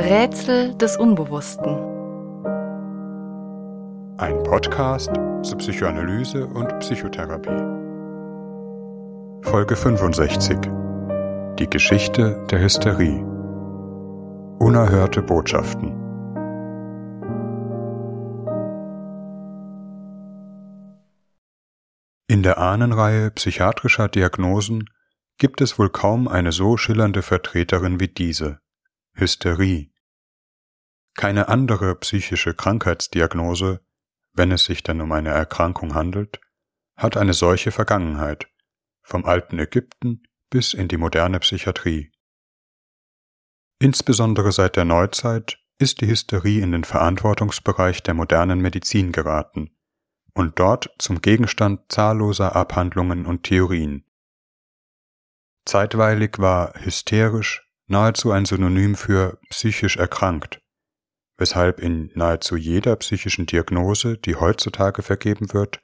Rätsel des Unbewussten. Ein Podcast zur Psychoanalyse und Psychotherapie. Folge 65. Die Geschichte der Hysterie. Unerhörte Botschaften. In der Ahnenreihe psychiatrischer Diagnosen gibt es wohl kaum eine so schillernde Vertreterin wie diese. Hysterie. Keine andere psychische Krankheitsdiagnose, wenn es sich denn um eine Erkrankung handelt, hat eine solche Vergangenheit, vom alten Ägypten bis in die moderne Psychiatrie. Insbesondere seit der Neuzeit ist die Hysterie in den Verantwortungsbereich der modernen Medizin geraten und dort zum Gegenstand zahlloser Abhandlungen und Theorien. Zeitweilig war hysterisch nahezu ein Synonym für psychisch erkrankt, weshalb in nahezu jeder psychischen Diagnose, die heutzutage vergeben wird,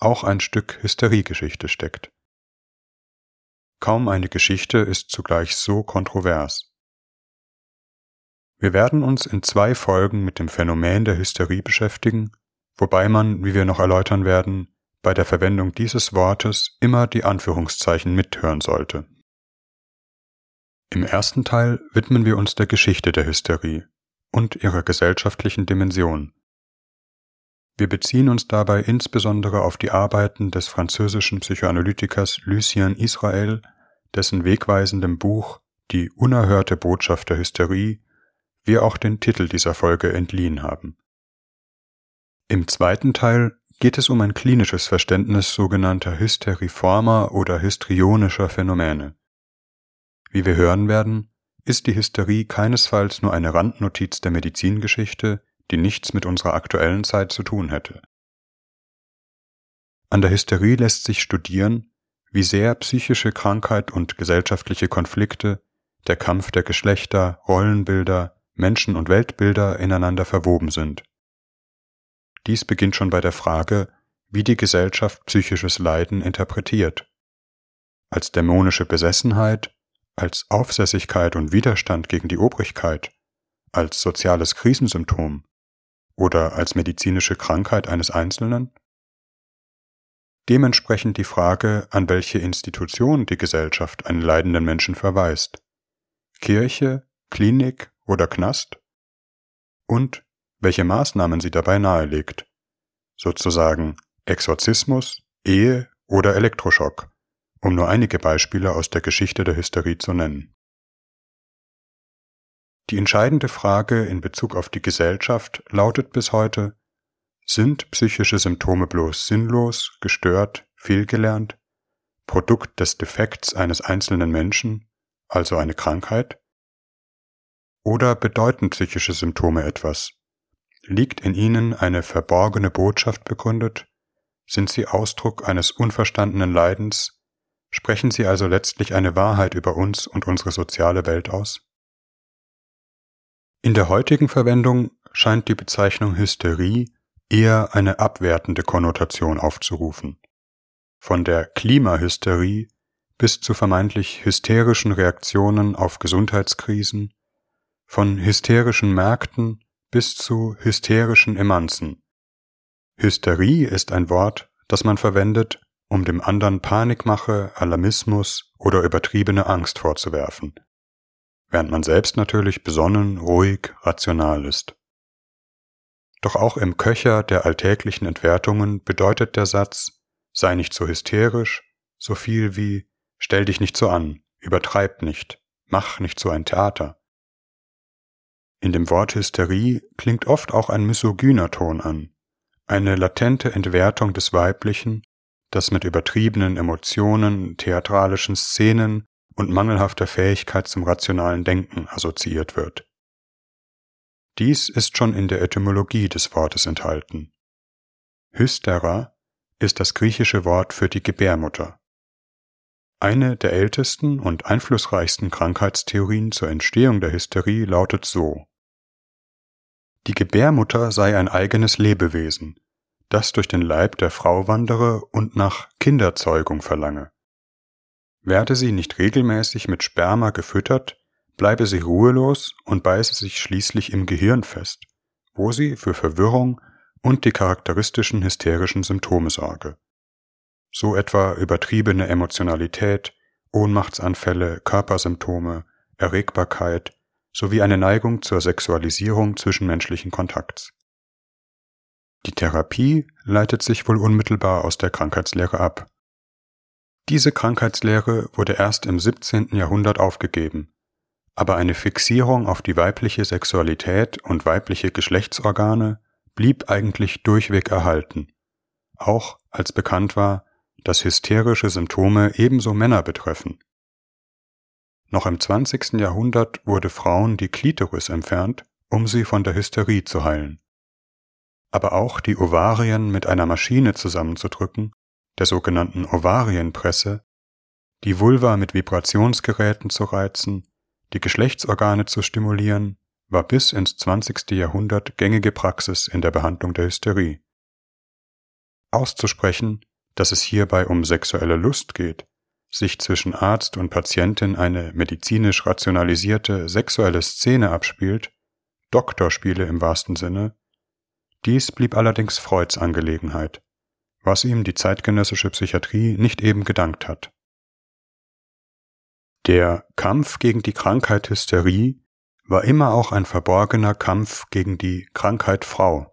auch ein Stück Hysteriegeschichte steckt. Kaum eine Geschichte ist zugleich so kontrovers. Wir werden uns in zwei Folgen mit dem Phänomen der Hysterie beschäftigen, wobei man, wie wir noch erläutern werden, bei der Verwendung dieses Wortes immer die Anführungszeichen mithören sollte. Im ersten Teil widmen wir uns der Geschichte der Hysterie und ihrer gesellschaftlichen Dimension. Wir beziehen uns dabei insbesondere auf die Arbeiten des französischen Psychoanalytikers Lucien Israel, dessen wegweisendem Buch Die unerhörte Botschaft der Hysterie wir auch den Titel dieser Folge entliehen haben. Im zweiten Teil geht es um ein klinisches Verständnis sogenannter hysteriformer oder histrionischer Phänomene. Wie wir hören werden, ist die Hysterie keinesfalls nur eine Randnotiz der Medizingeschichte, die nichts mit unserer aktuellen Zeit zu tun hätte. An der Hysterie lässt sich studieren, wie sehr psychische Krankheit und gesellschaftliche Konflikte, der Kampf der Geschlechter, Rollenbilder, Menschen- und Weltbilder ineinander verwoben sind. Dies beginnt schon bei der Frage, wie die Gesellschaft psychisches Leiden interpretiert. Als dämonische Besessenheit, als Aufsässigkeit und Widerstand gegen die Obrigkeit, als soziales Krisensymptom oder als medizinische Krankheit eines Einzelnen? Dementsprechend die Frage, an welche Institution die Gesellschaft einen leidenden Menschen verweist. Kirche, Klinik oder Knast? Und welche Maßnahmen sie dabei nahelegt. Sozusagen Exorzismus, Ehe oder Elektroschock um nur einige Beispiele aus der Geschichte der Hysterie zu nennen. Die entscheidende Frage in Bezug auf die Gesellschaft lautet bis heute, sind psychische Symptome bloß sinnlos, gestört, fehlgelernt, Produkt des Defekts eines einzelnen Menschen, also eine Krankheit? Oder bedeuten psychische Symptome etwas? Liegt in ihnen eine verborgene Botschaft begründet? Sind sie Ausdruck eines unverstandenen Leidens, Sprechen sie also letztlich eine Wahrheit über uns und unsere soziale Welt aus? In der heutigen Verwendung scheint die Bezeichnung Hysterie eher eine abwertende Konnotation aufzurufen. Von der Klimahysterie bis zu vermeintlich hysterischen Reaktionen auf Gesundheitskrisen, von hysterischen Märkten bis zu hysterischen Emanzen. Hysterie ist ein Wort, das man verwendet, um dem anderen Panikmache, Alarmismus oder übertriebene Angst vorzuwerfen, während man selbst natürlich besonnen, ruhig, rational ist. Doch auch im Köcher der alltäglichen Entwertungen bedeutet der Satz sei nicht so hysterisch so viel wie stell dich nicht so an, übertreib nicht, mach nicht so ein Theater. In dem Wort Hysterie klingt oft auch ein misogyner Ton an, eine latente Entwertung des Weiblichen das mit übertriebenen Emotionen, theatralischen Szenen und mangelhafter Fähigkeit zum rationalen Denken assoziiert wird. Dies ist schon in der Etymologie des Wortes enthalten. Hystera ist das griechische Wort für die Gebärmutter. Eine der ältesten und einflussreichsten Krankheitstheorien zur Entstehung der Hysterie lautet so. Die Gebärmutter sei ein eigenes Lebewesen, das durch den Leib der Frau wandere und nach Kinderzeugung verlange. Werde sie nicht regelmäßig mit Sperma gefüttert, bleibe sie ruhelos und beiße sich schließlich im Gehirn fest, wo sie für Verwirrung und die charakteristischen hysterischen Symptome sorge. So etwa übertriebene Emotionalität, Ohnmachtsanfälle, Körpersymptome, Erregbarkeit sowie eine Neigung zur Sexualisierung zwischenmenschlichen Kontakts. Die Therapie leitet sich wohl unmittelbar aus der Krankheitslehre ab. Diese Krankheitslehre wurde erst im 17. Jahrhundert aufgegeben, aber eine Fixierung auf die weibliche Sexualität und weibliche Geschlechtsorgane blieb eigentlich durchweg erhalten, auch als bekannt war, dass hysterische Symptome ebenso Männer betreffen. Noch im 20. Jahrhundert wurde Frauen die Klitoris entfernt, um sie von der Hysterie zu heilen. Aber auch die Ovarien mit einer Maschine zusammenzudrücken, der sogenannten Ovarienpresse, die Vulva mit Vibrationsgeräten zu reizen, die Geschlechtsorgane zu stimulieren, war bis ins 20. Jahrhundert gängige Praxis in der Behandlung der Hysterie. Auszusprechen, dass es hierbei um sexuelle Lust geht, sich zwischen Arzt und Patientin eine medizinisch rationalisierte sexuelle Szene abspielt, Doktorspiele im wahrsten Sinne, dies blieb allerdings Freuds Angelegenheit, was ihm die zeitgenössische Psychiatrie nicht eben gedankt hat. Der Kampf gegen die Krankheit Hysterie war immer auch ein verborgener Kampf gegen die Krankheit Frau,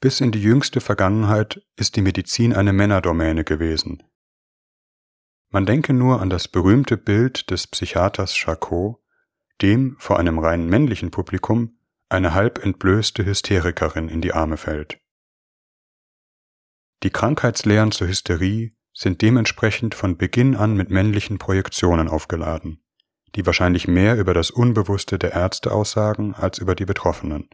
bis in die jüngste Vergangenheit ist die Medizin eine Männerdomäne gewesen. Man denke nur an das berühmte Bild des Psychiaters Charcot, dem vor einem rein männlichen Publikum eine halb entblößte Hysterikerin in die Arme fällt. Die Krankheitslehren zur Hysterie sind dementsprechend von Beginn an mit männlichen Projektionen aufgeladen, die wahrscheinlich mehr über das Unbewusste der Ärzte aussagen als über die Betroffenen.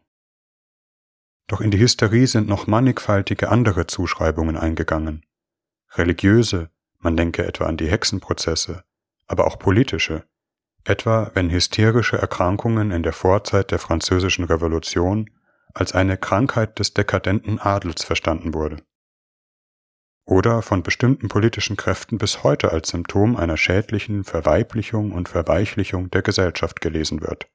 Doch in die Hysterie sind noch mannigfaltige andere Zuschreibungen eingegangen. Religiöse, man denke etwa an die Hexenprozesse, aber auch politische, etwa wenn hysterische Erkrankungen in der Vorzeit der französischen Revolution als eine Krankheit des dekadenten Adels verstanden wurde. Oder von bestimmten politischen Kräften bis heute als Symptom einer schädlichen Verweiblichung und Verweichlichung der Gesellschaft gelesen wird.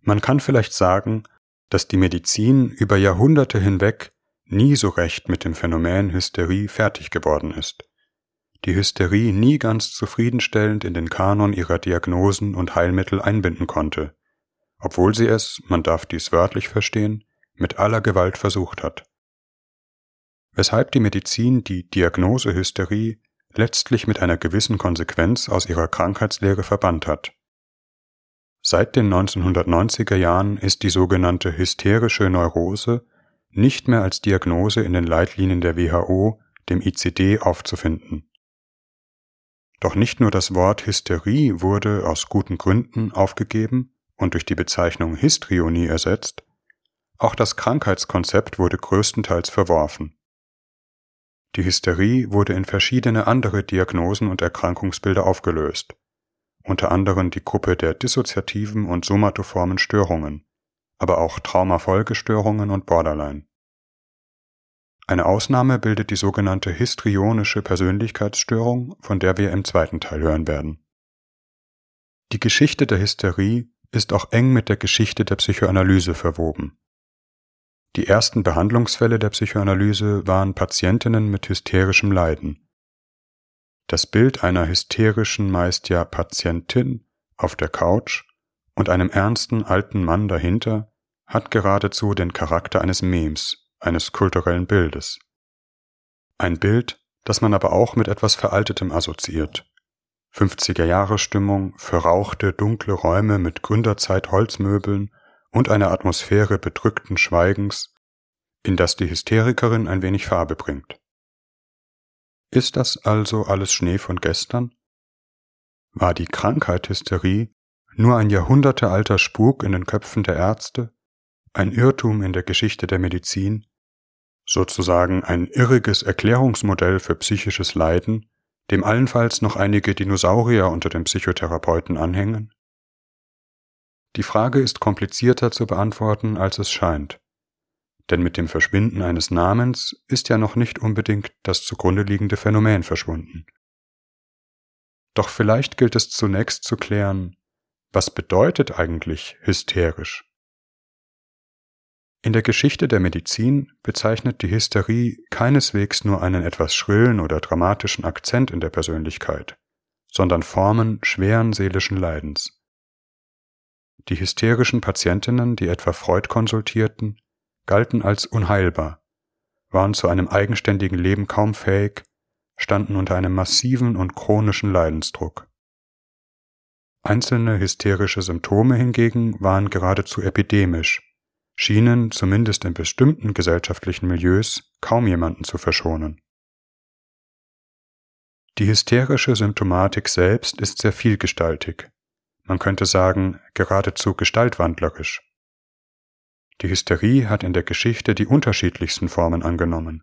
Man kann vielleicht sagen, dass die Medizin über Jahrhunderte hinweg nie so recht mit dem Phänomen Hysterie fertig geworden ist. Die Hysterie nie ganz zufriedenstellend in den Kanon ihrer Diagnosen und Heilmittel einbinden konnte, obwohl sie es, man darf dies wörtlich verstehen, mit aller Gewalt versucht hat. Weshalb die Medizin die Diagnose Hysterie letztlich mit einer gewissen Konsequenz aus ihrer Krankheitslehre verbannt hat. Seit den 1990er Jahren ist die sogenannte hysterische Neurose nicht mehr als Diagnose in den Leitlinien der WHO, dem ICD, aufzufinden. Doch nicht nur das Wort Hysterie wurde aus guten Gründen aufgegeben und durch die Bezeichnung Histrionie ersetzt, auch das Krankheitskonzept wurde größtenteils verworfen. Die Hysterie wurde in verschiedene andere Diagnosen und Erkrankungsbilder aufgelöst unter anderem die Gruppe der dissoziativen und somatoformen Störungen, aber auch Traumafolgestörungen und Borderline. Eine Ausnahme bildet die sogenannte histrionische Persönlichkeitsstörung, von der wir im zweiten Teil hören werden. Die Geschichte der Hysterie ist auch eng mit der Geschichte der Psychoanalyse verwoben. Die ersten Behandlungsfälle der Psychoanalyse waren Patientinnen mit hysterischem Leiden, das Bild einer hysterischen, meist ja Patientin auf der Couch und einem ernsten alten Mann dahinter hat geradezu den Charakter eines Memes, eines kulturellen Bildes. Ein Bild, das man aber auch mit etwas Veraltetem assoziiert. 50er Jahre Stimmung, verrauchte, dunkle Räume mit Gründerzeit Holzmöbeln und einer Atmosphäre bedrückten Schweigens, in das die Hysterikerin ein wenig Farbe bringt. Ist das also alles Schnee von gestern? War die Krankheit Hysterie nur ein jahrhundertealter Spuk in den Köpfen der Ärzte, ein Irrtum in der Geschichte der Medizin, sozusagen ein irriges Erklärungsmodell für psychisches Leiden, dem allenfalls noch einige Dinosaurier unter den Psychotherapeuten anhängen? Die Frage ist komplizierter zu beantworten, als es scheint denn mit dem Verschwinden eines Namens ist ja noch nicht unbedingt das zugrunde liegende Phänomen verschwunden. Doch vielleicht gilt es zunächst zu klären, was bedeutet eigentlich hysterisch? In der Geschichte der Medizin bezeichnet die Hysterie keineswegs nur einen etwas schrillen oder dramatischen Akzent in der Persönlichkeit, sondern Formen schweren seelischen Leidens. Die hysterischen Patientinnen, die etwa Freud konsultierten, galten als unheilbar, waren zu einem eigenständigen Leben kaum fähig, standen unter einem massiven und chronischen Leidensdruck. Einzelne hysterische Symptome hingegen waren geradezu epidemisch, schienen zumindest in bestimmten gesellschaftlichen Milieus kaum jemanden zu verschonen. Die hysterische Symptomatik selbst ist sehr vielgestaltig, man könnte sagen geradezu gestaltwandlerisch. Die Hysterie hat in der Geschichte die unterschiedlichsten Formen angenommen,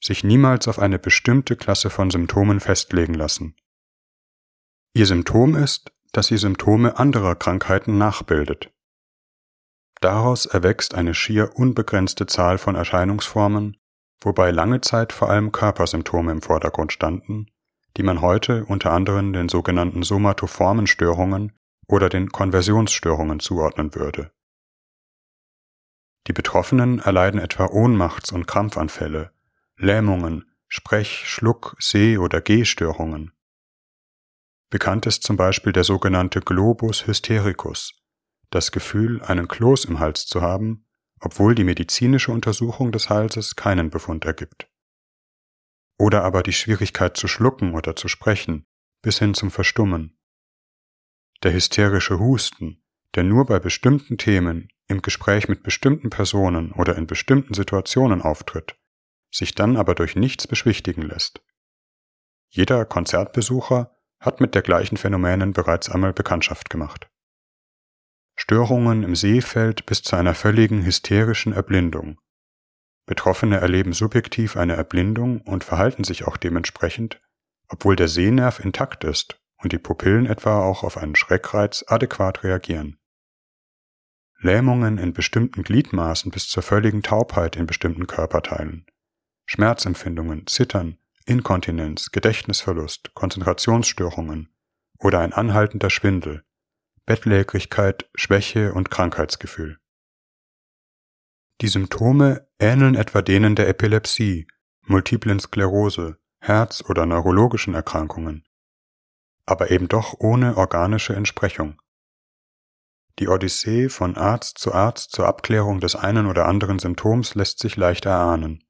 sich niemals auf eine bestimmte Klasse von Symptomen festlegen lassen. Ihr Symptom ist, dass sie Symptome anderer Krankheiten nachbildet. Daraus erwächst eine schier unbegrenzte Zahl von Erscheinungsformen, wobei lange Zeit vor allem Körpersymptome im Vordergrund standen, die man heute unter anderem den sogenannten somatoformen Störungen oder den Konversionsstörungen zuordnen würde. Die Betroffenen erleiden etwa Ohnmachts- und Krampfanfälle, Lähmungen, Sprech-, Schluck-, Seh- oder Gehstörungen. Bekannt ist zum Beispiel der sogenannte Globus hystericus, das Gefühl, einen Kloß im Hals zu haben, obwohl die medizinische Untersuchung des Halses keinen Befund ergibt. Oder aber die Schwierigkeit zu schlucken oder zu sprechen, bis hin zum Verstummen. Der hysterische Husten, der nur bei bestimmten Themen, im Gespräch mit bestimmten Personen oder in bestimmten Situationen auftritt, sich dann aber durch nichts beschwichtigen lässt. Jeder Konzertbesucher hat mit dergleichen Phänomenen bereits einmal Bekanntschaft gemacht. Störungen im Sehfeld bis zu einer völligen hysterischen Erblindung. Betroffene erleben subjektiv eine Erblindung und verhalten sich auch dementsprechend, obwohl der Sehnerv intakt ist und die Pupillen etwa auch auf einen Schreckreiz adäquat reagieren. Lähmungen in bestimmten Gliedmaßen bis zur völligen Taubheit in bestimmten Körperteilen. Schmerzempfindungen, Zittern, Inkontinenz, Gedächtnisverlust, Konzentrationsstörungen oder ein anhaltender Schwindel, Bettlägerigkeit, Schwäche und Krankheitsgefühl. Die Symptome ähneln etwa denen der Epilepsie, multiplen Sklerose, Herz- oder neurologischen Erkrankungen, aber eben doch ohne organische Entsprechung. Die Odyssee von Arzt zu Arzt zur Abklärung des einen oder anderen Symptoms lässt sich leicht erahnen.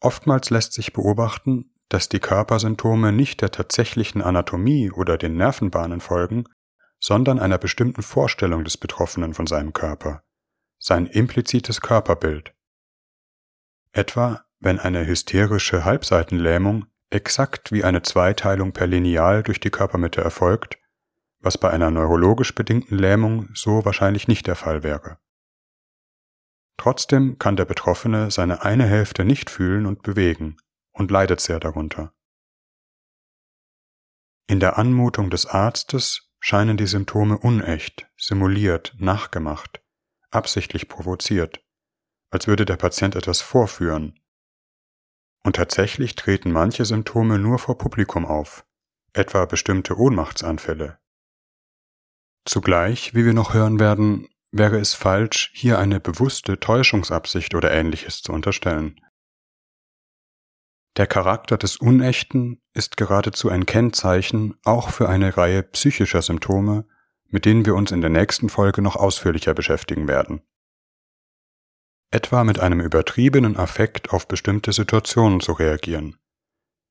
Oftmals lässt sich beobachten, dass die Körpersymptome nicht der tatsächlichen Anatomie oder den Nervenbahnen folgen, sondern einer bestimmten Vorstellung des Betroffenen von seinem Körper, sein implizites Körperbild. Etwa, wenn eine hysterische Halbseitenlähmung exakt wie eine Zweiteilung per Lineal durch die Körpermitte erfolgt, was bei einer neurologisch bedingten Lähmung so wahrscheinlich nicht der Fall wäre. Trotzdem kann der Betroffene seine eine Hälfte nicht fühlen und bewegen und leidet sehr darunter. In der Anmutung des Arztes scheinen die Symptome unecht, simuliert, nachgemacht, absichtlich provoziert, als würde der Patient etwas vorführen. Und tatsächlich treten manche Symptome nur vor Publikum auf, etwa bestimmte Ohnmachtsanfälle. Zugleich, wie wir noch hören werden, wäre es falsch, hier eine bewusste Täuschungsabsicht oder ähnliches zu unterstellen. Der Charakter des Unechten ist geradezu ein Kennzeichen auch für eine Reihe psychischer Symptome, mit denen wir uns in der nächsten Folge noch ausführlicher beschäftigen werden. Etwa mit einem übertriebenen Affekt auf bestimmte Situationen zu reagieren,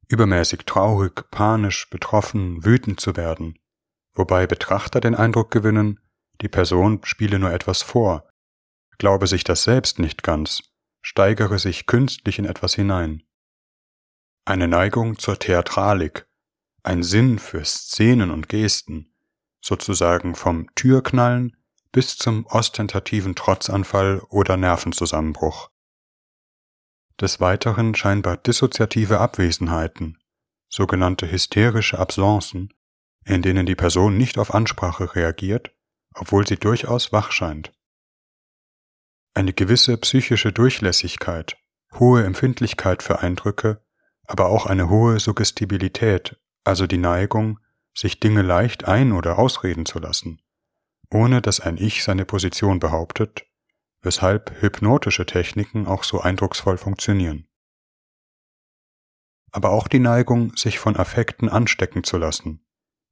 übermäßig traurig, panisch, betroffen, wütend zu werden, wobei Betrachter den Eindruck gewinnen, die Person spiele nur etwas vor, glaube sich das selbst nicht ganz, steigere sich künstlich in etwas hinein. Eine Neigung zur Theatralik, ein Sinn für Szenen und Gesten, sozusagen vom Türknallen bis zum ostentativen Trotzanfall oder Nervenzusammenbruch. Des Weiteren scheinbar dissoziative Abwesenheiten, sogenannte hysterische Absencen, in denen die Person nicht auf Ansprache reagiert obwohl sie durchaus wach scheint. Eine gewisse psychische Durchlässigkeit, hohe Empfindlichkeit für Eindrücke, aber auch eine hohe Suggestibilität, also die Neigung, sich Dinge leicht ein- oder ausreden zu lassen, ohne dass ein Ich seine Position behauptet, weshalb hypnotische Techniken auch so eindrucksvoll funktionieren. Aber auch die Neigung, sich von Affekten anstecken zu lassen,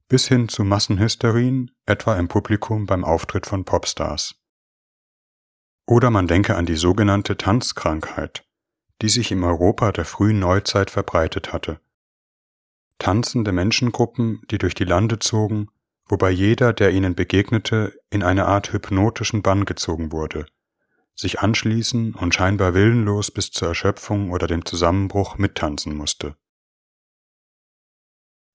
bis hin zu Massenhysterien, etwa im Publikum beim Auftritt von Popstars. Oder man denke an die sogenannte Tanzkrankheit, die sich im Europa der frühen Neuzeit verbreitet hatte. Tanzende Menschengruppen, die durch die Lande zogen, wobei jeder, der ihnen begegnete, in eine Art hypnotischen Bann gezogen wurde, sich anschließen und scheinbar willenlos bis zur Erschöpfung oder dem Zusammenbruch mittanzen musste.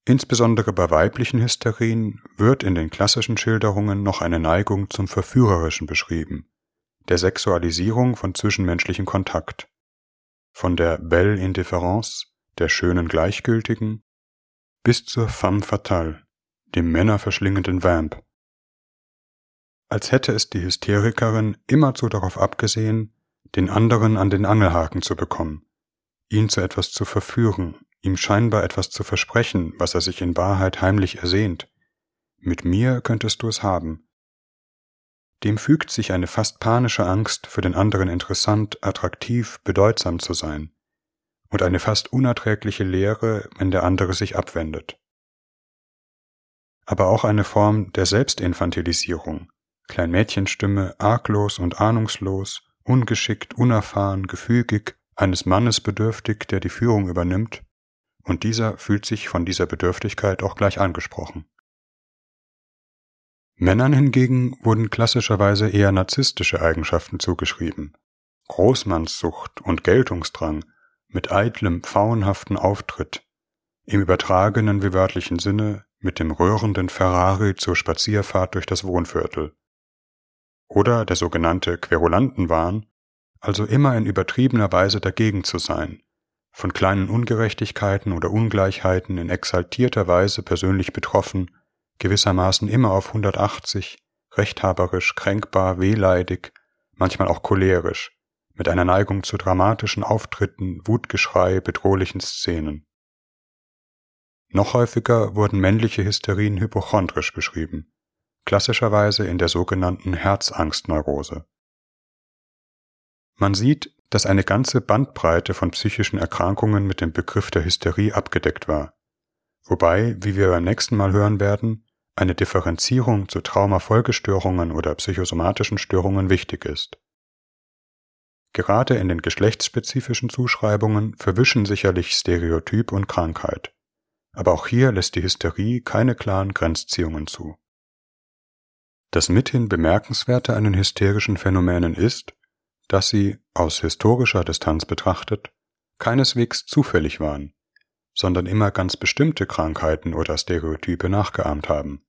Insbesondere bei weiblichen Hysterien wird in den klassischen Schilderungen noch eine Neigung zum Verführerischen beschrieben, der Sexualisierung von zwischenmenschlichem Kontakt, von der Belle Indifference, der schönen Gleichgültigen, bis zur femme fatale, dem männerverschlingenden Vamp. Als hätte es die Hysterikerin immerzu darauf abgesehen, den anderen an den Angelhaken zu bekommen, ihn zu etwas zu verführen, ihm scheinbar etwas zu versprechen, was er sich in Wahrheit heimlich ersehnt. Mit mir könntest du es haben. Dem fügt sich eine fast panische Angst, für den anderen interessant, attraktiv, bedeutsam zu sein, und eine fast unerträgliche Leere, wenn der andere sich abwendet. Aber auch eine Form der Selbstinfantilisierung, Kleinmädchenstimme, arglos und ahnungslos, ungeschickt, unerfahren, gefügig, eines Mannes bedürftig, der die Führung übernimmt, und dieser fühlt sich von dieser Bedürftigkeit auch gleich angesprochen. Männern hingegen wurden klassischerweise eher narzisstische Eigenschaften zugeschrieben. Großmannssucht und Geltungsdrang mit eitlem, pfauenhaften Auftritt, im übertragenen wie wörtlichen Sinne mit dem rührenden Ferrari zur Spazierfahrt durch das Wohnviertel. Oder der sogenannte Querulantenwahn, also immer in übertriebener Weise dagegen zu sein, von kleinen Ungerechtigkeiten oder Ungleichheiten in exaltierter Weise persönlich betroffen, gewissermaßen immer auf 180, rechthaberisch, kränkbar, wehleidig, manchmal auch cholerisch, mit einer Neigung zu dramatischen Auftritten, Wutgeschrei, bedrohlichen Szenen. Noch häufiger wurden männliche Hysterien hypochondrisch beschrieben, klassischerweise in der sogenannten Herzangstneurose. Man sieht, dass eine ganze Bandbreite von psychischen Erkrankungen mit dem Begriff der Hysterie abgedeckt war, wobei, wie wir beim nächsten Mal hören werden, eine Differenzierung zu Traumafolgestörungen oder psychosomatischen Störungen wichtig ist. Gerade in den geschlechtsspezifischen Zuschreibungen verwischen sicherlich Stereotyp und Krankheit, aber auch hier lässt die Hysterie keine klaren Grenzziehungen zu. Das mithin Bemerkenswerte an den hysterischen Phänomenen ist, dass sie, aus historischer Distanz betrachtet, keineswegs zufällig waren, sondern immer ganz bestimmte Krankheiten oder Stereotype nachgeahmt haben.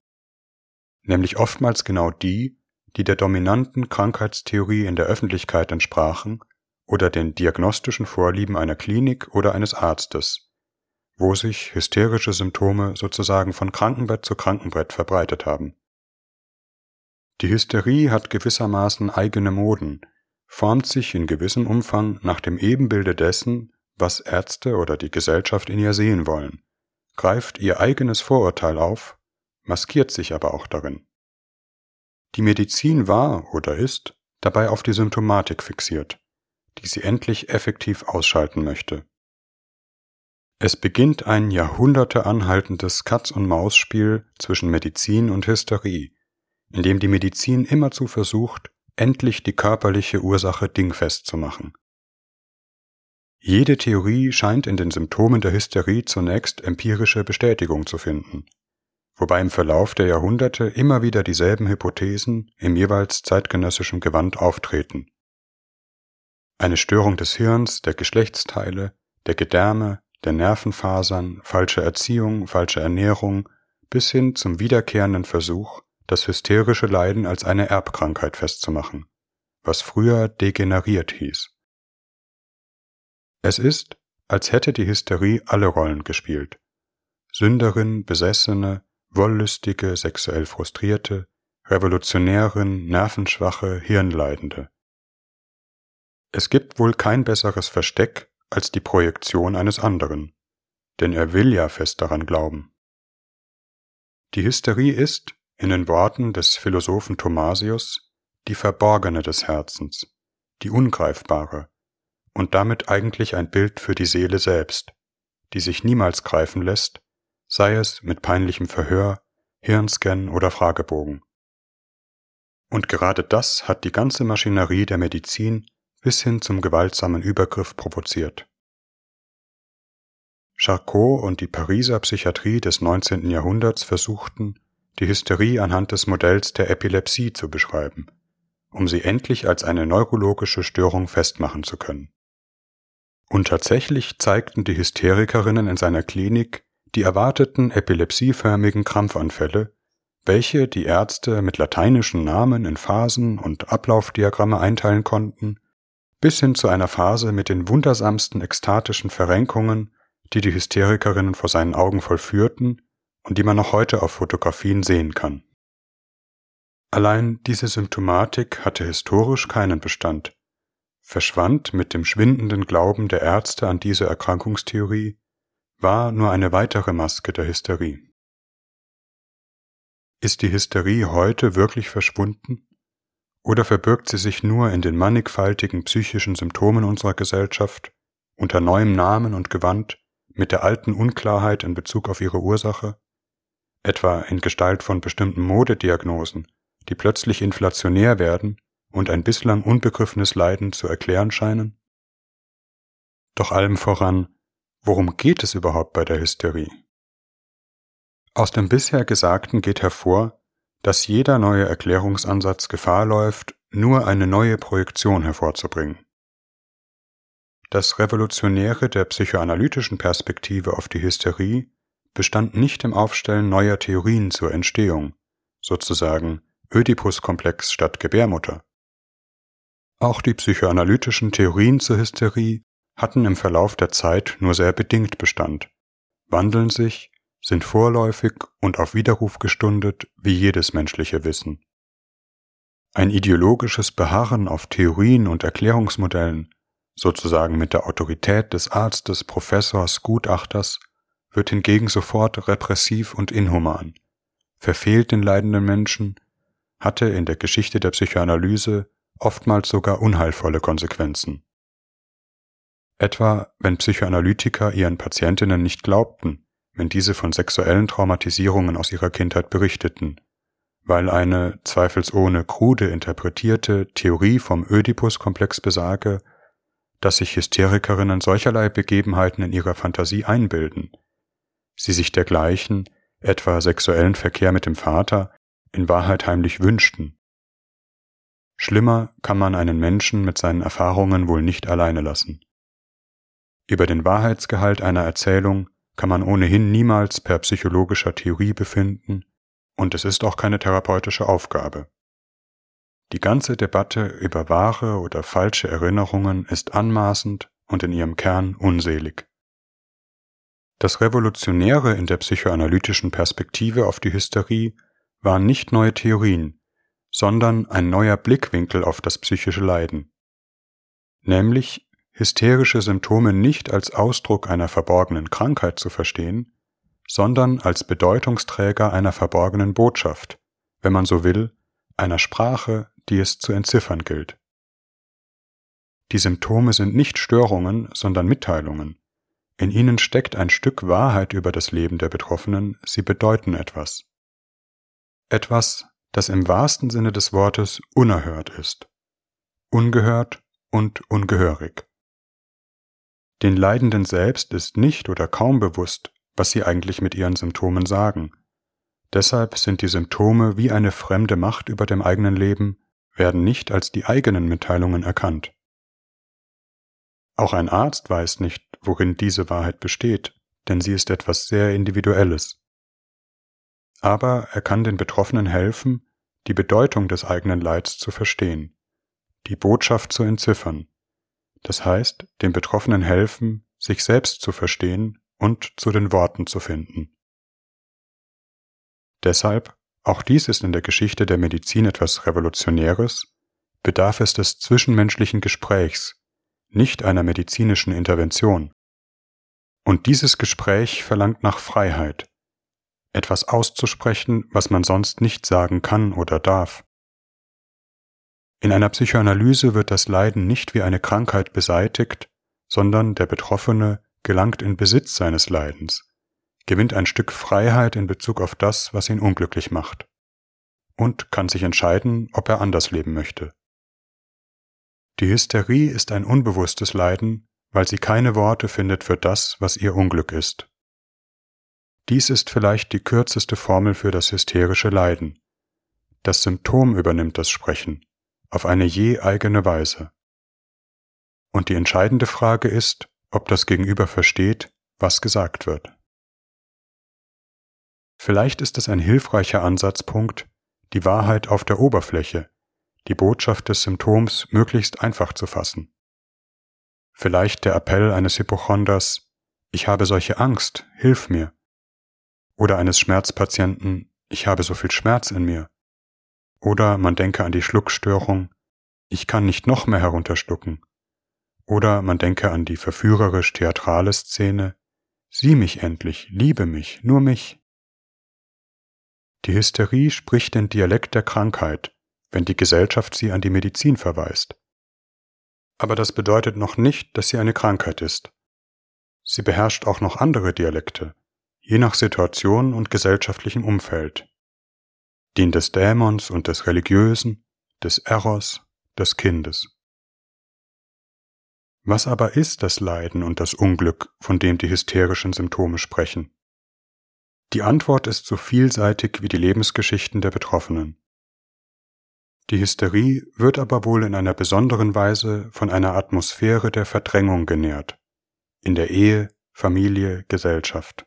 Nämlich oftmals genau die, die der dominanten Krankheitstheorie in der Öffentlichkeit entsprachen oder den diagnostischen Vorlieben einer Klinik oder eines Arztes, wo sich hysterische Symptome sozusagen von Krankenbett zu Krankenbrett verbreitet haben. Die Hysterie hat gewissermaßen eigene Moden, formt sich in gewissem Umfang nach dem Ebenbilde dessen, was Ärzte oder die Gesellschaft in ihr sehen wollen, greift ihr eigenes Vorurteil auf, maskiert sich aber auch darin. Die Medizin war oder ist dabei auf die Symptomatik fixiert, die sie endlich effektiv ausschalten möchte. Es beginnt ein Jahrhunderte anhaltendes Katz-und-Maus-Spiel zwischen Medizin und Hysterie, in dem die Medizin immerzu versucht, endlich die körperliche Ursache dingfest zu machen. Jede Theorie scheint in den Symptomen der Hysterie zunächst empirische Bestätigung zu finden, wobei im Verlauf der Jahrhunderte immer wieder dieselben Hypothesen im jeweils zeitgenössischen Gewand auftreten. Eine Störung des Hirns, der Geschlechtsteile, der Gedärme, der Nervenfasern, falsche Erziehung, falsche Ernährung bis hin zum wiederkehrenden Versuch, das hysterische Leiden als eine Erbkrankheit festzumachen, was früher degeneriert hieß. Es ist, als hätte die Hysterie alle Rollen gespielt. Sünderin, Besessene, Wollüstige, sexuell Frustrierte, Revolutionärin, Nervenschwache, Hirnleidende. Es gibt wohl kein besseres Versteck als die Projektion eines anderen, denn er will ja fest daran glauben. Die Hysterie ist, in den Worten des Philosophen Thomasius, die Verborgene des Herzens, die Ungreifbare und damit eigentlich ein Bild für die Seele selbst, die sich niemals greifen lässt, sei es mit peinlichem Verhör, Hirnscan oder Fragebogen. Und gerade das hat die ganze Maschinerie der Medizin bis hin zum gewaltsamen Übergriff provoziert. Charcot und die Pariser Psychiatrie des 19. Jahrhunderts versuchten, die Hysterie anhand des Modells der Epilepsie zu beschreiben, um sie endlich als eine neurologische Störung festmachen zu können. Und tatsächlich zeigten die Hysterikerinnen in seiner Klinik die erwarteten epilepsieförmigen Krampfanfälle, welche die Ärzte mit lateinischen Namen in Phasen und Ablaufdiagramme einteilen konnten, bis hin zu einer Phase mit den wundersamsten ekstatischen Verrenkungen, die die Hysterikerinnen vor seinen Augen vollführten und die man noch heute auf Fotografien sehen kann. Allein diese Symptomatik hatte historisch keinen Bestand, verschwand mit dem schwindenden Glauben der Ärzte an diese Erkrankungstheorie, war nur eine weitere Maske der Hysterie. Ist die Hysterie heute wirklich verschwunden? Oder verbirgt sie sich nur in den mannigfaltigen psychischen Symptomen unserer Gesellschaft, unter neuem Namen und Gewand, mit der alten Unklarheit in Bezug auf ihre Ursache, etwa in Gestalt von bestimmten Modediagnosen, die plötzlich inflationär werden und ein bislang unbegriffenes Leiden zu erklären scheinen? Doch allem voran, worum geht es überhaupt bei der Hysterie? Aus dem bisher Gesagten geht hervor, dass jeder neue Erklärungsansatz Gefahr läuft, nur eine neue Projektion hervorzubringen. Das Revolutionäre der psychoanalytischen Perspektive auf die Hysterie bestand nicht im Aufstellen neuer Theorien zur Entstehung, sozusagen Ödipus-Komplex statt Gebärmutter. Auch die psychoanalytischen Theorien zur Hysterie hatten im Verlauf der Zeit nur sehr bedingt Bestand, wandeln sich sind vorläufig und auf Widerruf gestundet wie jedes menschliche Wissen. Ein ideologisches Beharren auf Theorien und Erklärungsmodellen, sozusagen mit der Autorität des Arztes, Professors, Gutachters, wird hingegen sofort repressiv und inhuman, verfehlt den leidenden Menschen, hatte in der Geschichte der Psychoanalyse oftmals sogar unheilvolle Konsequenzen. Etwa wenn Psychoanalytiker ihren Patientinnen nicht glaubten, wenn diese von sexuellen Traumatisierungen aus ihrer Kindheit berichteten, weil eine zweifelsohne krude interpretierte Theorie vom Ödipus-Komplex besage, dass sich Hysterikerinnen solcherlei Begebenheiten in ihrer Fantasie einbilden, sie sich dergleichen, etwa sexuellen Verkehr mit dem Vater, in Wahrheit heimlich wünschten. Schlimmer kann man einen Menschen mit seinen Erfahrungen wohl nicht alleine lassen. Über den Wahrheitsgehalt einer Erzählung kann man ohnehin niemals per psychologischer Theorie befinden, und es ist auch keine therapeutische Aufgabe. Die ganze Debatte über wahre oder falsche Erinnerungen ist anmaßend und in ihrem Kern unselig. Das Revolutionäre in der psychoanalytischen Perspektive auf die Hysterie waren nicht neue Theorien, sondern ein neuer Blickwinkel auf das psychische Leiden, nämlich hysterische Symptome nicht als Ausdruck einer verborgenen Krankheit zu verstehen, sondern als Bedeutungsträger einer verborgenen Botschaft, wenn man so will, einer Sprache, die es zu entziffern gilt. Die Symptome sind nicht Störungen, sondern Mitteilungen. In ihnen steckt ein Stück Wahrheit über das Leben der Betroffenen, sie bedeuten etwas. Etwas, das im wahrsten Sinne des Wortes unerhört ist. Ungehört und ungehörig. Den Leidenden selbst ist nicht oder kaum bewusst, was sie eigentlich mit ihren Symptomen sagen. Deshalb sind die Symptome wie eine fremde Macht über dem eigenen Leben, werden nicht als die eigenen Mitteilungen erkannt. Auch ein Arzt weiß nicht, worin diese Wahrheit besteht, denn sie ist etwas sehr Individuelles. Aber er kann den Betroffenen helfen, die Bedeutung des eigenen Leids zu verstehen, die Botschaft zu entziffern, das heißt, dem Betroffenen helfen, sich selbst zu verstehen und zu den Worten zu finden. Deshalb, auch dies ist in der Geschichte der Medizin etwas Revolutionäres, bedarf es des zwischenmenschlichen Gesprächs, nicht einer medizinischen Intervention. Und dieses Gespräch verlangt nach Freiheit. Etwas auszusprechen, was man sonst nicht sagen kann oder darf. In einer Psychoanalyse wird das Leiden nicht wie eine Krankheit beseitigt, sondern der Betroffene gelangt in Besitz seines Leidens, gewinnt ein Stück Freiheit in Bezug auf das, was ihn unglücklich macht, und kann sich entscheiden, ob er anders leben möchte. Die Hysterie ist ein unbewusstes Leiden, weil sie keine Worte findet für das, was ihr Unglück ist. Dies ist vielleicht die kürzeste Formel für das hysterische Leiden. Das Symptom übernimmt das Sprechen, auf eine je eigene Weise. Und die entscheidende Frage ist, ob das Gegenüber versteht, was gesagt wird. Vielleicht ist es ein hilfreicher Ansatzpunkt, die Wahrheit auf der Oberfläche, die Botschaft des Symptoms möglichst einfach zu fassen. Vielleicht der Appell eines Hypochonders, ich habe solche Angst, hilf mir. Oder eines Schmerzpatienten, ich habe so viel Schmerz in mir. Oder man denke an die Schluckstörung, ich kann nicht noch mehr herunterschlucken. Oder man denke an die verführerisch-theatrale Szene, sieh mich endlich, liebe mich, nur mich. Die Hysterie spricht den Dialekt der Krankheit, wenn die Gesellschaft sie an die Medizin verweist. Aber das bedeutet noch nicht, dass sie eine Krankheit ist. Sie beherrscht auch noch andere Dialekte, je nach Situation und gesellschaftlichem Umfeld. Den des Dämons und des Religiösen, des Eros, des Kindes. Was aber ist das Leiden und das Unglück, von dem die hysterischen Symptome sprechen? Die Antwort ist so vielseitig wie die Lebensgeschichten der Betroffenen. Die Hysterie wird aber wohl in einer besonderen Weise von einer Atmosphäre der Verdrängung genährt, in der Ehe, Familie, Gesellschaft.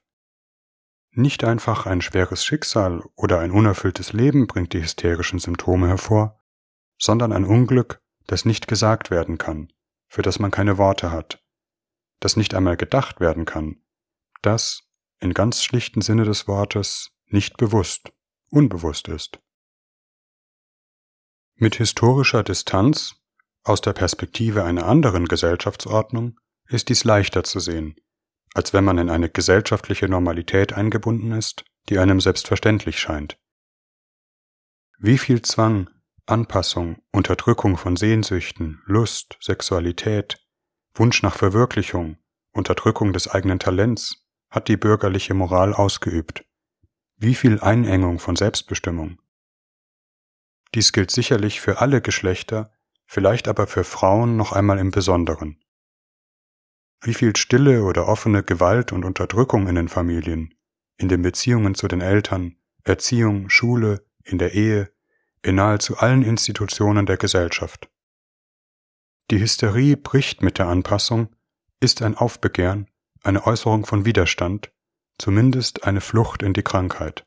Nicht einfach ein schweres Schicksal oder ein unerfülltes Leben bringt die hysterischen Symptome hervor, sondern ein Unglück, das nicht gesagt werden kann, für das man keine Worte hat, das nicht einmal gedacht werden kann, das, in ganz schlichten Sinne des Wortes, nicht bewusst, unbewusst ist. Mit historischer Distanz, aus der Perspektive einer anderen Gesellschaftsordnung, ist dies leichter zu sehen, als wenn man in eine gesellschaftliche Normalität eingebunden ist, die einem selbstverständlich scheint. Wie viel Zwang, Anpassung, Unterdrückung von Sehnsüchten, Lust, Sexualität, Wunsch nach Verwirklichung, Unterdrückung des eigenen Talents hat die bürgerliche Moral ausgeübt. Wie viel Einengung von Selbstbestimmung. Dies gilt sicherlich für alle Geschlechter, vielleicht aber für Frauen noch einmal im Besonderen. Wie viel stille oder offene Gewalt und Unterdrückung in den Familien, in den Beziehungen zu den Eltern, Erziehung, Schule, in der Ehe, in nahezu allen Institutionen der Gesellschaft. Die Hysterie bricht mit der Anpassung, ist ein Aufbegehren, eine Äußerung von Widerstand, zumindest eine Flucht in die Krankheit.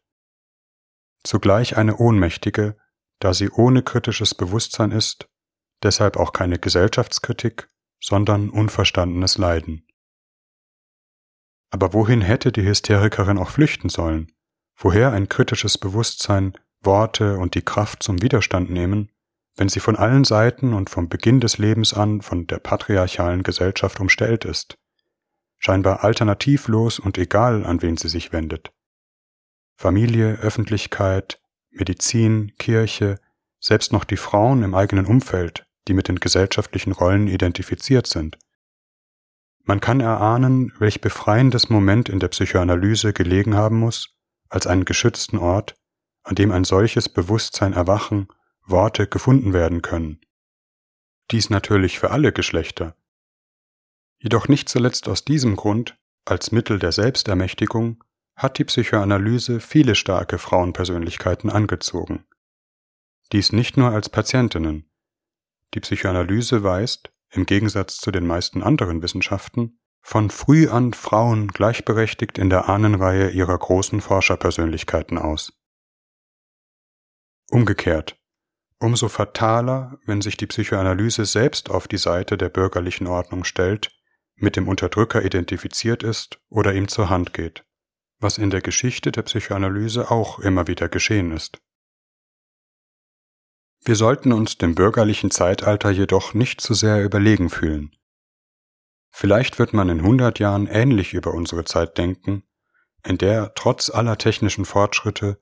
Zugleich eine ohnmächtige, da sie ohne kritisches Bewusstsein ist, deshalb auch keine Gesellschaftskritik, sondern unverstandenes Leiden. Aber wohin hätte die Hysterikerin auch flüchten sollen? Woher ein kritisches Bewusstsein Worte und die Kraft zum Widerstand nehmen, wenn sie von allen Seiten und vom Beginn des Lebens an von der patriarchalen Gesellschaft umstellt ist, scheinbar alternativlos und egal, an wen sie sich wendet. Familie, Öffentlichkeit, Medizin, Kirche, selbst noch die Frauen im eigenen Umfeld, die mit den gesellschaftlichen Rollen identifiziert sind. Man kann erahnen, welch befreiendes Moment in der Psychoanalyse gelegen haben muss, als einen geschützten Ort, an dem ein solches Bewusstsein erwachen, Worte gefunden werden können. Dies natürlich für alle Geschlechter. Jedoch nicht zuletzt aus diesem Grund, als Mittel der Selbstermächtigung, hat die Psychoanalyse viele starke Frauenpersönlichkeiten angezogen. Dies nicht nur als Patientinnen. Die Psychoanalyse weist, im Gegensatz zu den meisten anderen Wissenschaften, von früh an Frauen gleichberechtigt in der Ahnenreihe ihrer großen Forscherpersönlichkeiten aus. Umgekehrt, umso fataler, wenn sich die Psychoanalyse selbst auf die Seite der bürgerlichen Ordnung stellt, mit dem Unterdrücker identifiziert ist oder ihm zur Hand geht, was in der Geschichte der Psychoanalyse auch immer wieder geschehen ist. Wir sollten uns dem bürgerlichen Zeitalter jedoch nicht zu sehr überlegen fühlen. Vielleicht wird man in hundert Jahren ähnlich über unsere Zeit denken, in der trotz aller technischen Fortschritte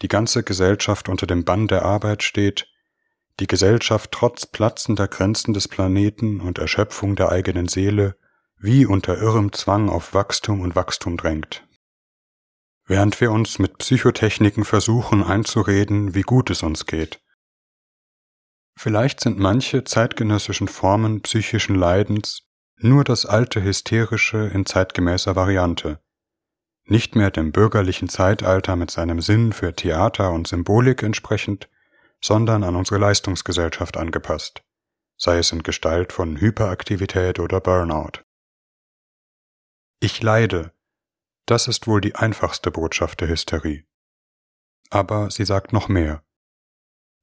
die ganze Gesellschaft unter dem Bann der Arbeit steht, die Gesellschaft trotz platzender Grenzen des Planeten und Erschöpfung der eigenen Seele wie unter irrem Zwang auf Wachstum und Wachstum drängt. Während wir uns mit Psychotechniken versuchen einzureden, wie gut es uns geht. Vielleicht sind manche zeitgenössischen Formen psychischen Leidens nur das alte Hysterische in zeitgemäßer Variante, nicht mehr dem bürgerlichen Zeitalter mit seinem Sinn für Theater und Symbolik entsprechend, sondern an unsere Leistungsgesellschaft angepasst, sei es in Gestalt von Hyperaktivität oder Burnout. Ich leide, das ist wohl die einfachste Botschaft der Hysterie. Aber sie sagt noch mehr.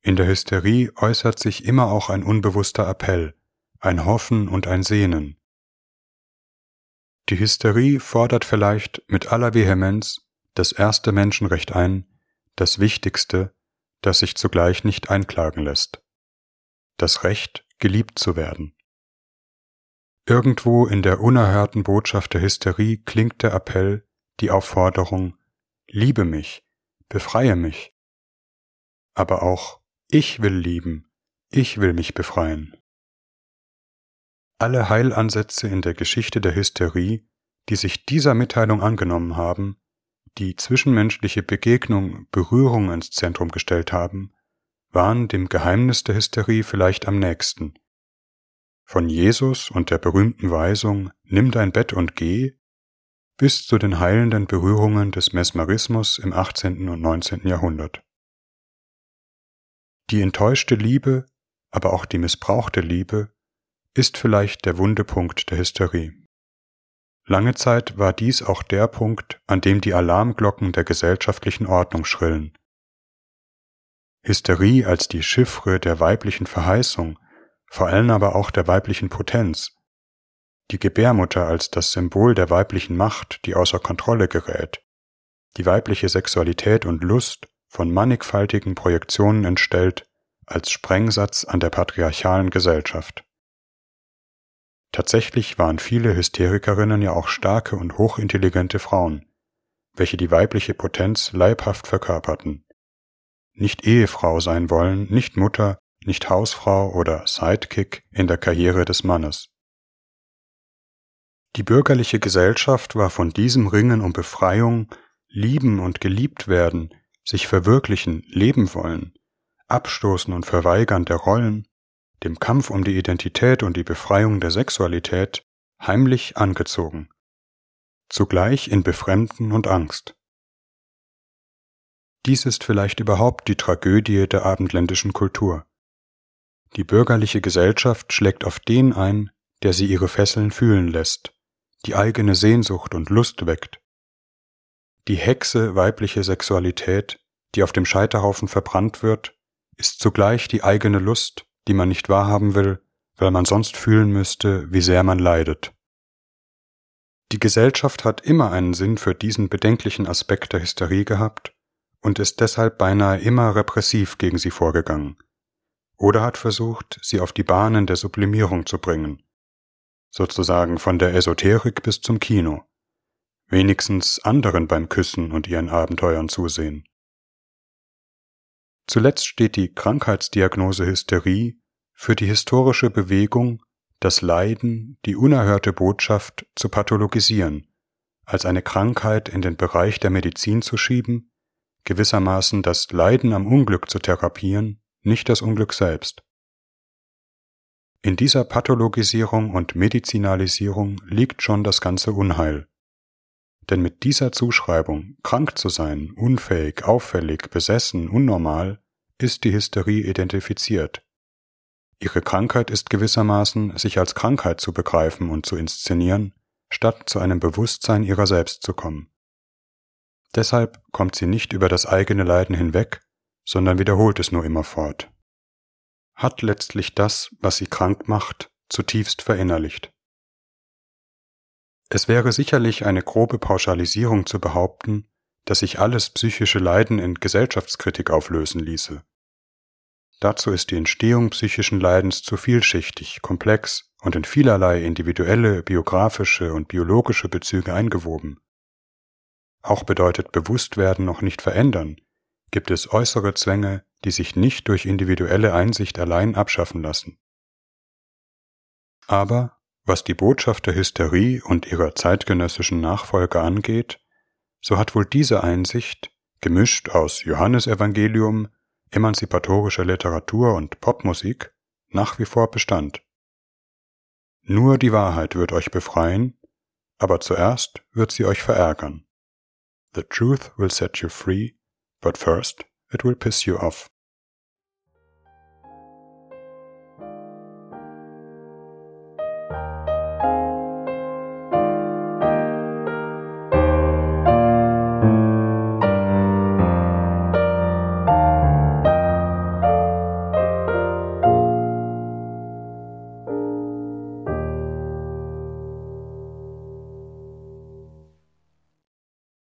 In der Hysterie äußert sich immer auch ein unbewusster Appell, ein Hoffen und ein Sehnen, die Hysterie fordert vielleicht mit aller Vehemenz das erste Menschenrecht ein, das wichtigste, das sich zugleich nicht einklagen lässt. Das Recht, geliebt zu werden. Irgendwo in der unerhörten Botschaft der Hysterie klingt der Appell, die Aufforderung, liebe mich, befreie mich. Aber auch ich will lieben, ich will mich befreien. Alle Heilansätze in der Geschichte der Hysterie, die sich dieser Mitteilung angenommen haben, die zwischenmenschliche Begegnung, Berührung ins Zentrum gestellt haben, waren dem Geheimnis der Hysterie vielleicht am nächsten. Von Jesus und der berühmten Weisung Nimm dein Bett und geh bis zu den heilenden Berührungen des Mesmerismus im 18. und 19. Jahrhundert. Die enttäuschte Liebe, aber auch die missbrauchte Liebe ist vielleicht der Wundepunkt der Hysterie. Lange Zeit war dies auch der Punkt, an dem die Alarmglocken der gesellschaftlichen Ordnung schrillen. Hysterie als die Chiffre der weiblichen Verheißung, vor allem aber auch der weiblichen Potenz, die Gebärmutter als das Symbol der weiblichen Macht, die außer Kontrolle gerät, die weibliche Sexualität und Lust von mannigfaltigen Projektionen entstellt, als Sprengsatz an der patriarchalen Gesellschaft. Tatsächlich waren viele Hysterikerinnen ja auch starke und hochintelligente Frauen, welche die weibliche Potenz leibhaft verkörperten. Nicht Ehefrau sein wollen, nicht Mutter, nicht Hausfrau oder Sidekick in der Karriere des Mannes. Die bürgerliche Gesellschaft war von diesem Ringen um Befreiung, lieben und geliebt werden, sich verwirklichen, leben wollen, abstoßen und verweigern der Rollen, dem Kampf um die Identität und die Befreiung der Sexualität, heimlich angezogen, zugleich in Befremden und Angst. Dies ist vielleicht überhaupt die Tragödie der abendländischen Kultur. Die bürgerliche Gesellschaft schlägt auf den ein, der sie ihre Fesseln fühlen lässt, die eigene Sehnsucht und Lust weckt. Die Hexe weibliche Sexualität, die auf dem Scheiterhaufen verbrannt wird, ist zugleich die eigene Lust, die man nicht wahrhaben will, weil man sonst fühlen müsste, wie sehr man leidet. Die Gesellschaft hat immer einen Sinn für diesen bedenklichen Aspekt der Hysterie gehabt und ist deshalb beinahe immer repressiv gegen sie vorgegangen oder hat versucht, sie auf die Bahnen der Sublimierung zu bringen, sozusagen von der Esoterik bis zum Kino, wenigstens anderen beim Küssen und ihren Abenteuern zusehen. Zuletzt steht die Krankheitsdiagnose Hysterie für die historische Bewegung, das Leiden, die unerhörte Botschaft zu pathologisieren, als eine Krankheit in den Bereich der Medizin zu schieben, gewissermaßen das Leiden am Unglück zu therapieren, nicht das Unglück selbst. In dieser Pathologisierung und Medizinalisierung liegt schon das ganze Unheil. Denn mit dieser Zuschreibung, krank zu sein, unfähig, auffällig, besessen, unnormal, ist die Hysterie identifiziert. Ihre Krankheit ist gewissermaßen, sich als Krankheit zu begreifen und zu inszenieren, statt zu einem Bewusstsein ihrer selbst zu kommen. Deshalb kommt sie nicht über das eigene Leiden hinweg, sondern wiederholt es nur immerfort. Hat letztlich das, was sie krank macht, zutiefst verinnerlicht. Es wäre sicherlich eine grobe Pauschalisierung zu behaupten, dass sich alles psychische Leiden in Gesellschaftskritik auflösen ließe. Dazu ist die Entstehung psychischen Leidens zu vielschichtig, komplex und in vielerlei individuelle, biografische und biologische Bezüge eingewoben. auch bedeutet Bewusstwerden noch nicht verändern, gibt es äußere Zwänge, die sich nicht durch individuelle Einsicht allein abschaffen lassen. Aber was die Botschaft der Hysterie und ihrer zeitgenössischen Nachfolger angeht, so hat wohl diese Einsicht, gemischt aus Johannesevangelium, emanzipatorischer Literatur und Popmusik, nach wie vor Bestand. Nur die Wahrheit wird euch befreien, aber zuerst wird sie euch verärgern. The truth will set you free, but first it will piss you off.